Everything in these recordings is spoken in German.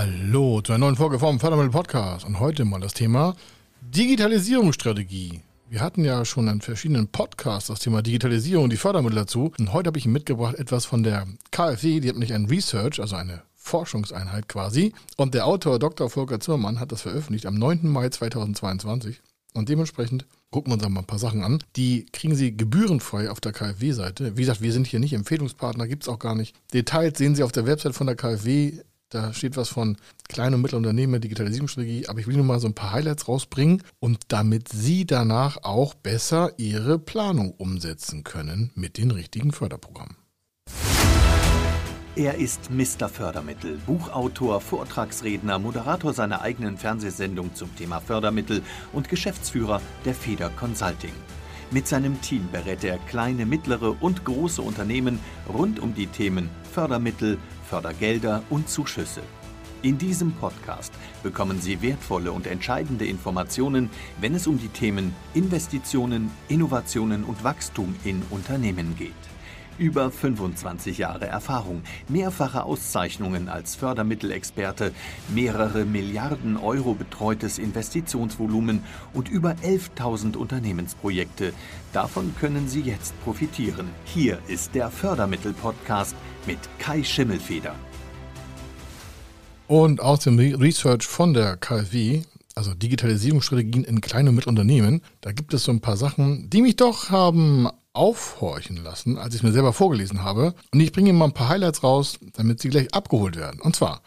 Hallo zu einer neuen Folge vom Fördermittel Podcast und heute mal das Thema Digitalisierungsstrategie. Wir hatten ja schon in verschiedenen Podcasts das Thema Digitalisierung und die Fördermittel dazu und heute habe ich mitgebracht etwas von der KfW, die hat nämlich ein Research, also eine Forschungseinheit quasi und der Autor Dr. Volker Zimmermann hat das veröffentlicht am 9. Mai 2022 und dementsprechend gucken wir uns mal ein paar Sachen an. Die kriegen Sie gebührenfrei auf der KfW-Seite. Wie gesagt, wir sind hier nicht Empfehlungspartner, gibt es auch gar nicht. Details sehen Sie auf der Website von der KfW da steht was von kleinen und mittleren Unternehmen, Digitalisierungsstrategie, aber ich will nur mal so ein paar Highlights rausbringen und damit Sie danach auch besser Ihre Planung umsetzen können mit den richtigen Förderprogrammen. Er ist Mr. Fördermittel, Buchautor, Vortragsredner, Moderator seiner eigenen Fernsehsendung zum Thema Fördermittel und Geschäftsführer der Feder Consulting. Mit seinem Team berät er kleine, mittlere und große Unternehmen rund um die Themen Fördermittel, Fördergelder und Zuschüsse. In diesem Podcast bekommen Sie wertvolle und entscheidende Informationen, wenn es um die Themen Investitionen, Innovationen und Wachstum in Unternehmen geht. Über 25 Jahre Erfahrung, mehrfache Auszeichnungen als Fördermittelexperte, mehrere Milliarden Euro betreutes Investitionsvolumen und über 11.000 Unternehmensprojekte. Davon können Sie jetzt profitieren. Hier ist der Fördermittel-Podcast mit Kai Schimmelfeder. Und aus dem Research von der KfW also Digitalisierungsstrategien in kleinen und Mittelunternehmen, da gibt es so ein paar Sachen, die mich doch haben aufhorchen lassen, als ich es mir selber vorgelesen habe. Und ich bringe Ihnen mal ein paar Highlights raus, damit Sie gleich abgeholt werden. Und zwar,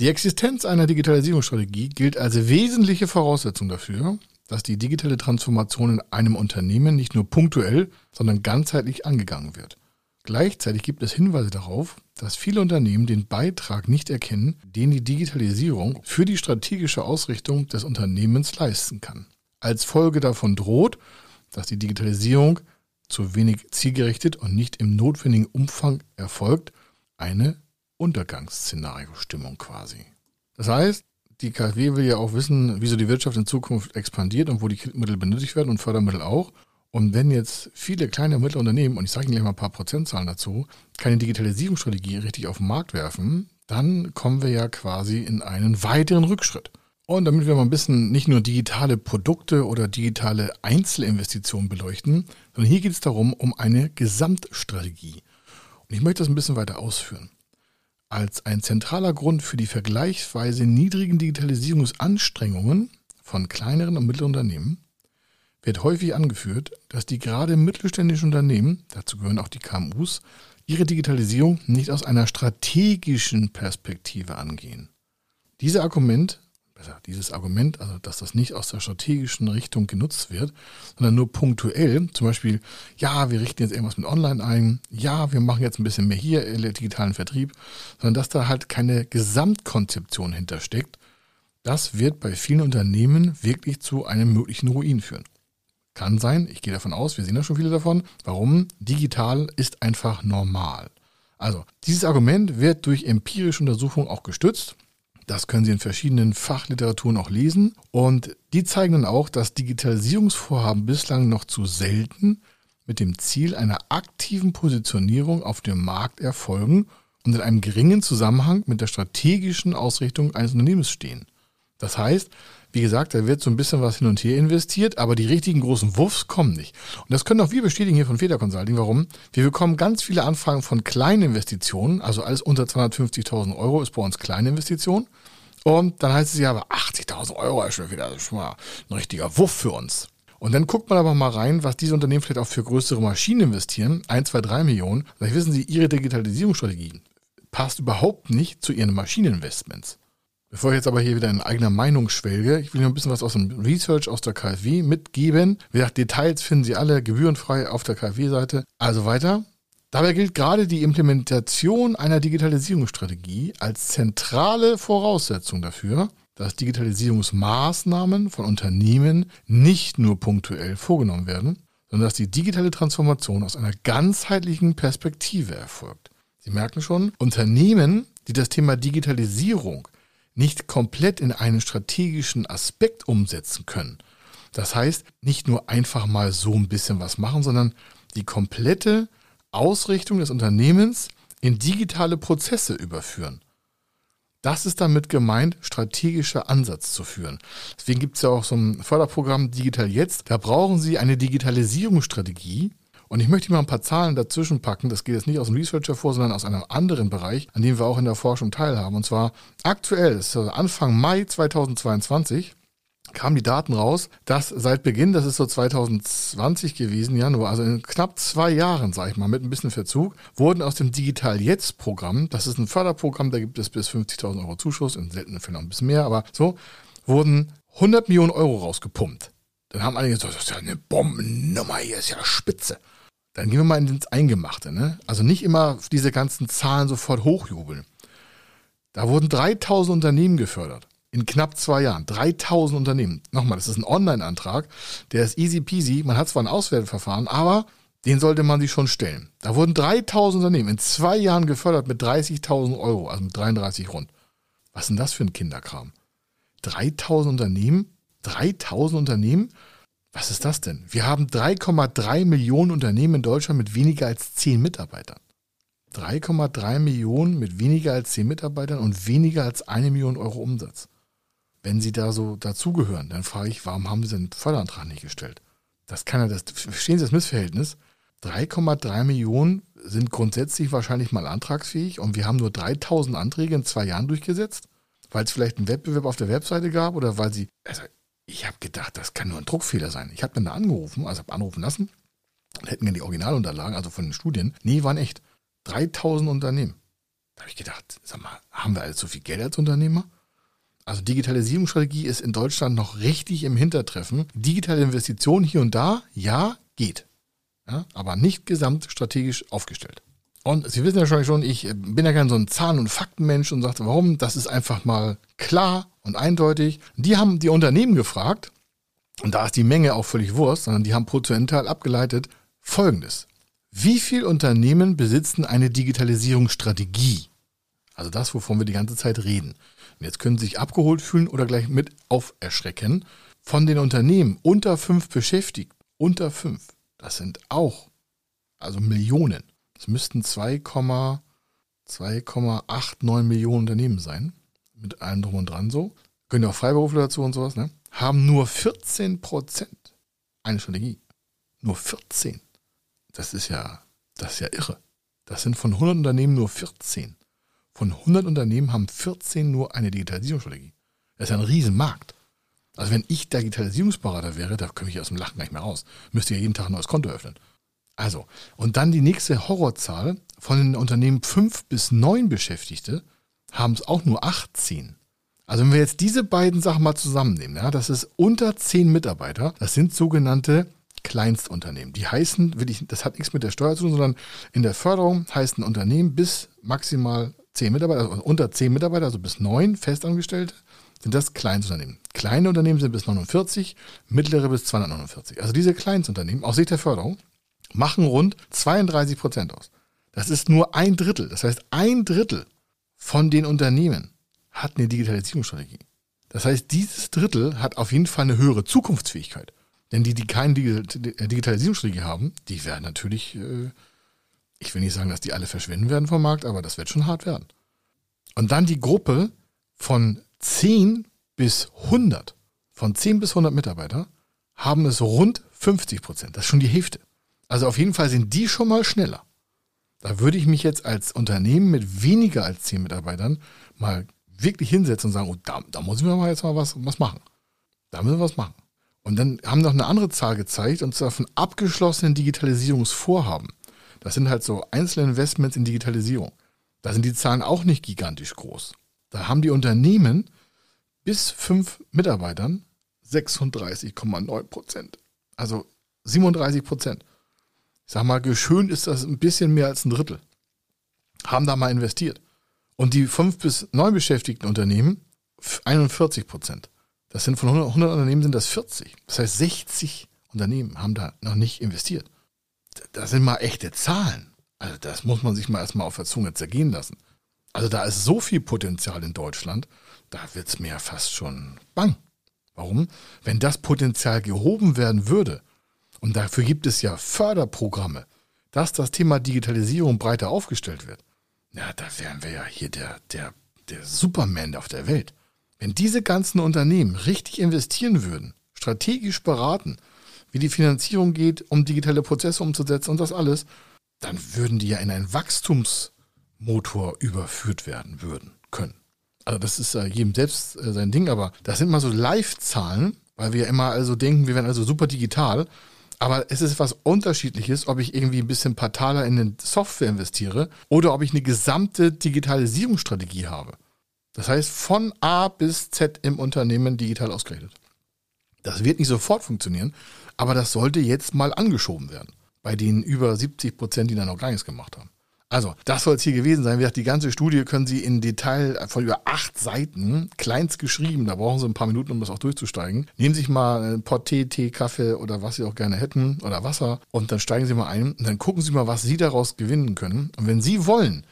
die Existenz einer Digitalisierungsstrategie gilt als wesentliche Voraussetzung dafür, dass die digitale Transformation in einem Unternehmen nicht nur punktuell, sondern ganzheitlich angegangen wird. Gleichzeitig gibt es Hinweise darauf, dass viele Unternehmen den Beitrag nicht erkennen, den die Digitalisierung für die strategische Ausrichtung des Unternehmens leisten kann. Als Folge davon droht, dass die Digitalisierung zu wenig zielgerichtet und nicht im notwendigen Umfang erfolgt, eine Untergangsszenario-Stimmung quasi. Das heißt, die KfW will ja auch wissen, wieso die Wirtschaft in Zukunft expandiert und wo die Mittel benötigt werden und Fördermittel auch. Und wenn jetzt viele kleine und mittlere Unternehmen, und ich sage Ihnen gleich mal ein paar Prozentzahlen dazu, keine Digitalisierungsstrategie richtig auf den Markt werfen, dann kommen wir ja quasi in einen weiteren Rückschritt. Und damit wir mal ein bisschen nicht nur digitale Produkte oder digitale Einzelinvestitionen beleuchten, sondern hier geht es darum, um eine Gesamtstrategie. Und ich möchte das ein bisschen weiter ausführen. Als ein zentraler Grund für die vergleichsweise niedrigen Digitalisierungsanstrengungen von kleineren und mittleren Unternehmen wird häufig angeführt, dass die gerade mittelständischen Unternehmen, dazu gehören auch die KMUs, ihre Digitalisierung nicht aus einer strategischen Perspektive angehen. Dieses Argument, besser, dieses Argument, also dass das nicht aus der strategischen Richtung genutzt wird, sondern nur punktuell, zum Beispiel, ja, wir richten jetzt irgendwas mit Online ein, ja, wir machen jetzt ein bisschen mehr hier, digitalen Vertrieb, sondern dass da halt keine Gesamtkonzeption hintersteckt, das wird bei vielen Unternehmen wirklich zu einem möglichen Ruin führen. Kann sein, ich gehe davon aus, wir sehen ja schon viele davon. Warum? Digital ist einfach normal. Also, dieses Argument wird durch empirische Untersuchungen auch gestützt. Das können Sie in verschiedenen Fachliteraturen auch lesen. Und die zeigen dann auch, dass Digitalisierungsvorhaben bislang noch zu selten mit dem Ziel einer aktiven Positionierung auf dem Markt erfolgen und in einem geringen Zusammenhang mit der strategischen Ausrichtung eines Unternehmens stehen. Das heißt, wie gesagt, da wird so ein bisschen was hin und her investiert, aber die richtigen großen Wurfs kommen nicht. Und das können auch wir bestätigen hier von Feder Consulting. Warum? Wir bekommen ganz viele Anfragen von kleinen Investitionen, also alles unter 250.000 Euro ist bei uns kleine Investition. Und dann heißt es ja, aber 80.000 Euro ist schon wieder schon mal ein richtiger Wuff für uns. Und dann guckt man aber mal rein, was diese Unternehmen vielleicht auch für größere Maschinen investieren. 1, 2, 3 Millionen. Vielleicht wissen Sie, Ihre Digitalisierungsstrategie passt überhaupt nicht zu Ihren Maschineninvestments. Bevor ich jetzt aber hier wieder in eigener Meinung schwelge, ich will noch ein bisschen was aus dem Research aus der KfW mitgeben. Wie gesagt, Details finden Sie alle gebührenfrei auf der KfW-Seite. Also weiter. Dabei gilt gerade die Implementation einer Digitalisierungsstrategie als zentrale Voraussetzung dafür, dass Digitalisierungsmaßnahmen von Unternehmen nicht nur punktuell vorgenommen werden, sondern dass die digitale Transformation aus einer ganzheitlichen Perspektive erfolgt. Sie merken schon, Unternehmen, die das Thema Digitalisierung nicht komplett in einen strategischen Aspekt umsetzen können. Das heißt, nicht nur einfach mal so ein bisschen was machen, sondern die komplette Ausrichtung des Unternehmens in digitale Prozesse überführen. Das ist damit gemeint, strategischer Ansatz zu führen. Deswegen gibt es ja auch so ein Förderprogramm Digital Jetzt. Da brauchen Sie eine Digitalisierungsstrategie. Und ich möchte mal ein paar Zahlen dazwischen packen. Das geht jetzt nicht aus dem Research hervor, sondern aus einem anderen Bereich, an dem wir auch in der Forschung teilhaben. Und zwar aktuell, ist Anfang Mai 2022, kamen die Daten raus, dass seit Beginn, das ist so 2020 gewesen, Januar, also in knapp zwei Jahren, sage ich mal, mit ein bisschen Verzug, wurden aus dem Digital Jetzt Programm, das ist ein Förderprogramm, da gibt es bis 50.000 Euro Zuschuss, in seltenen Fällen noch ein bisschen mehr, aber so, wurden 100 Millionen Euro rausgepumpt. Dann haben einige gesagt, das ist ja eine Bombennummer, hier ist ja spitze. Dann gehen wir mal ins Eingemachte. Ne? Also nicht immer diese ganzen Zahlen sofort hochjubeln. Da wurden 3000 Unternehmen gefördert in knapp zwei Jahren. 3000 Unternehmen. Nochmal, das ist ein Online-Antrag. Der ist easy peasy. Man hat zwar ein Auswerteverfahren, aber den sollte man sich schon stellen. Da wurden 3000 Unternehmen in zwei Jahren gefördert mit 30.000 Euro, also mit 33 rund. Was ist denn das für ein Kinderkram? 3000 Unternehmen? 3000 Unternehmen? Was ist das denn? Wir haben 3,3 Millionen Unternehmen in Deutschland mit weniger als 10 Mitarbeitern. 3,3 Millionen mit weniger als 10 Mitarbeitern und weniger als eine Million Euro Umsatz wenn sie da so dazugehören, dann frage ich, warum haben sie den Förderantrag nicht gestellt? Das kann ja das, verstehen Sie das Missverhältnis? 3,3 Millionen sind grundsätzlich wahrscheinlich mal antragsfähig und wir haben nur 3000 Anträge in zwei Jahren durchgesetzt, weil es vielleicht einen Wettbewerb auf der Webseite gab oder weil sie, also ich habe gedacht, das kann nur ein Druckfehler sein. Ich habe dann da angerufen, also habe anrufen lassen und hätten gerne die Originalunterlagen, also von den Studien. Nee, waren echt 3000 Unternehmen. Da habe ich gedacht, sag mal, haben wir alle so viel Geld als Unternehmer? Also Digitalisierungsstrategie ist in Deutschland noch richtig im Hintertreffen. Digitale Investitionen hier und da, ja, geht. Ja, aber nicht gesamtstrategisch aufgestellt. Und Sie wissen ja schon, ich bin ja kein so ein Zahlen- und Faktenmensch und sagte, warum? Das ist einfach mal klar und eindeutig. Die haben die Unternehmen gefragt, und da ist die Menge auch völlig Wurst, sondern die haben prozentual abgeleitet folgendes. Wie viele Unternehmen besitzen eine Digitalisierungsstrategie? Also das, wovon wir die ganze Zeit reden. Und jetzt können Sie sich abgeholt fühlen oder gleich mit auferschrecken. Von den Unternehmen unter fünf Beschäftigten, unter fünf, das sind auch, also Millionen. Das müssten 2,89 Millionen Unternehmen sein. Mit allem drum und dran so. Können ja auch Freiberufler dazu und sowas, ne? Haben nur 14 Prozent eine Strategie. Nur 14. Das ist ja, das ist ja irre. Das sind von 100 Unternehmen nur 14. Von 100 Unternehmen haben 14 nur eine Digitalisierungsstrategie. Das ist ein Riesenmarkt. Also wenn ich Digitalisierungsberater wäre, da komme ich aus dem Lachen gar nicht mehr raus. Müsste ja jeden Tag ein neues Konto öffnen. Also, und dann die nächste Horrorzahl von den Unternehmen 5 bis 9 Beschäftigte haben es auch nur 18. Also wenn wir jetzt diese beiden Sachen mal zusammennehmen, ja, das ist unter 10 Mitarbeiter, das sind sogenannte Kleinstunternehmen. Die heißen, das hat nichts mit der Steuer zu tun, sondern in der Förderung heißen Unternehmen bis maximal 10 Mitarbeiter, also unter 10 Mitarbeiter, also bis 9 Festangestellte, sind das Kleinstunternehmen. Kleine Unternehmen sind bis 49, mittlere bis 249. Also diese Kleinstunternehmen, aus Sicht der Förderung, machen rund 32 Prozent aus. Das ist nur ein Drittel. Das heißt, ein Drittel von den Unternehmen hat eine Digitalisierungsstrategie. Das heißt, dieses Drittel hat auf jeden Fall eine höhere Zukunftsfähigkeit. Denn die, die keine Digitalisierungsstrategie haben, die werden natürlich äh, ich will nicht sagen, dass die alle verschwinden werden vom Markt, aber das wird schon hart werden. Und dann die Gruppe von 10 bis 100, von 10 bis 100 Mitarbeiter, haben es rund 50 Prozent. Das ist schon die Hälfte. Also auf jeden Fall sind die schon mal schneller. Da würde ich mich jetzt als Unternehmen mit weniger als 10 Mitarbeitern mal wirklich hinsetzen und sagen, oh, da, da muss ich mal jetzt mal was, was machen. Da müssen wir was machen. Und dann haben noch eine andere Zahl gezeigt, und zwar von abgeschlossenen Digitalisierungsvorhaben. Das sind halt so einzelne Investments in Digitalisierung. Da sind die Zahlen auch nicht gigantisch groß. Da haben die Unternehmen bis fünf Mitarbeitern 36,9 Prozent. Also 37 Prozent. Ich sag mal, geschönt ist das ein bisschen mehr als ein Drittel. Haben da mal investiert. Und die fünf bis neun beschäftigten Unternehmen 41 Prozent. Das sind von 100, 100 Unternehmen sind das 40. Das heißt, 60 Unternehmen haben da noch nicht investiert das sind mal echte Zahlen. Also das muss man sich mal erstmal auf der Zunge zergehen lassen. Also da ist so viel Potenzial in Deutschland, da wird es mir fast schon bang. Warum? Wenn das Potenzial gehoben werden würde, und dafür gibt es ja Förderprogramme, dass das Thema Digitalisierung breiter aufgestellt wird, ja, da wären wir ja hier der, der der Superman auf der Welt. Wenn diese ganzen Unternehmen richtig investieren würden, strategisch beraten, wie die Finanzierung geht, um digitale Prozesse umzusetzen und das alles, dann würden die ja in einen Wachstumsmotor überführt werden würden können. Also das ist äh, jedem selbst äh, sein Ding, aber das sind mal so Live-Zahlen, weil wir ja immer also denken, wir werden also super digital. Aber es ist was Unterschiedliches, ob ich irgendwie ein bisschen partaler in eine Software investiere oder ob ich eine gesamte Digitalisierungsstrategie habe. Das heißt, von A bis Z im Unternehmen digital ausgerichtet. Das wird nicht sofort funktionieren, aber das sollte jetzt mal angeschoben werden. Bei den über 70 Prozent, die da noch gar nichts gemacht haben. Also, das soll es hier gewesen sein. Wie gesagt, die ganze Studie können Sie in Detail von über acht Seiten, kleinst geschrieben, da brauchen Sie ein paar Minuten, um das auch durchzusteigen. Nehmen Sie sich mal ein Pott Tee, Tee, Kaffee oder was Sie auch gerne hätten oder Wasser und dann steigen Sie mal ein und dann gucken Sie mal, was Sie daraus gewinnen können. Und wenn Sie wollen,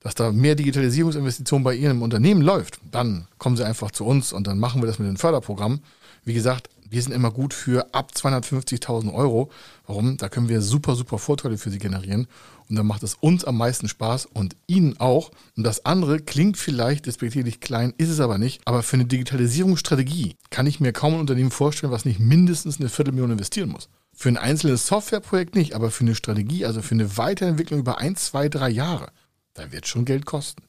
dass da mehr Digitalisierungsinvestitionen bei Ihrem Unternehmen läuft, dann kommen Sie einfach zu uns und dann machen wir das mit dem Förderprogramm. Wie gesagt, wir sind immer gut für ab 250.000 Euro. Warum? Da können wir super, super Vorteile für Sie generieren. Und dann macht es uns am meisten Spaß und Ihnen auch. Und das andere klingt vielleicht despektierlich klein, ist es aber nicht. Aber für eine Digitalisierungsstrategie kann ich mir kaum ein Unternehmen vorstellen, was nicht mindestens eine Viertelmillion investieren muss. Für ein einzelnes Softwareprojekt nicht, aber für eine Strategie, also für eine Weiterentwicklung über ein, zwei, drei Jahre, da wird schon Geld kosten.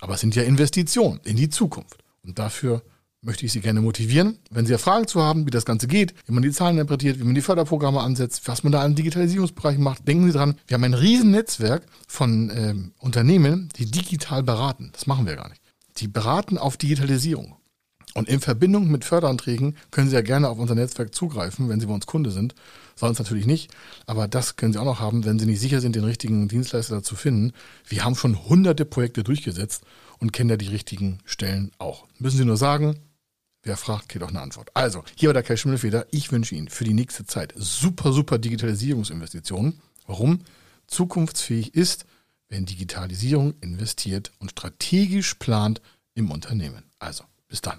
Aber es sind ja Investitionen in die Zukunft. Und dafür möchte ich Sie gerne motivieren. Wenn Sie ja Fragen zu haben, wie das Ganze geht, wie man die Zahlen interpretiert, wie man die Förderprogramme ansetzt, was man da im Digitalisierungsbereich macht, denken Sie dran, wir haben ein riesen Netzwerk von ähm, Unternehmen, die digital beraten. Das machen wir gar nicht. Die beraten auf Digitalisierung. Und in Verbindung mit Förderanträgen können Sie ja gerne auf unser Netzwerk zugreifen, wenn Sie bei uns Kunde sind. Sonst natürlich nicht. Aber das können Sie auch noch haben, wenn Sie nicht sicher sind, den richtigen Dienstleister zu finden. Wir haben schon hunderte Projekte durchgesetzt und kennen da die richtigen Stellen auch. Müssen Sie nur sagen, Wer fragt, kriegt auch eine Antwort. Also, hier war der Kai Schimmelfeder. Ich wünsche Ihnen für die nächste Zeit super, super Digitalisierungsinvestitionen. Warum? Zukunftsfähig ist, wenn Digitalisierung investiert und strategisch plant im Unternehmen. Also, bis dann.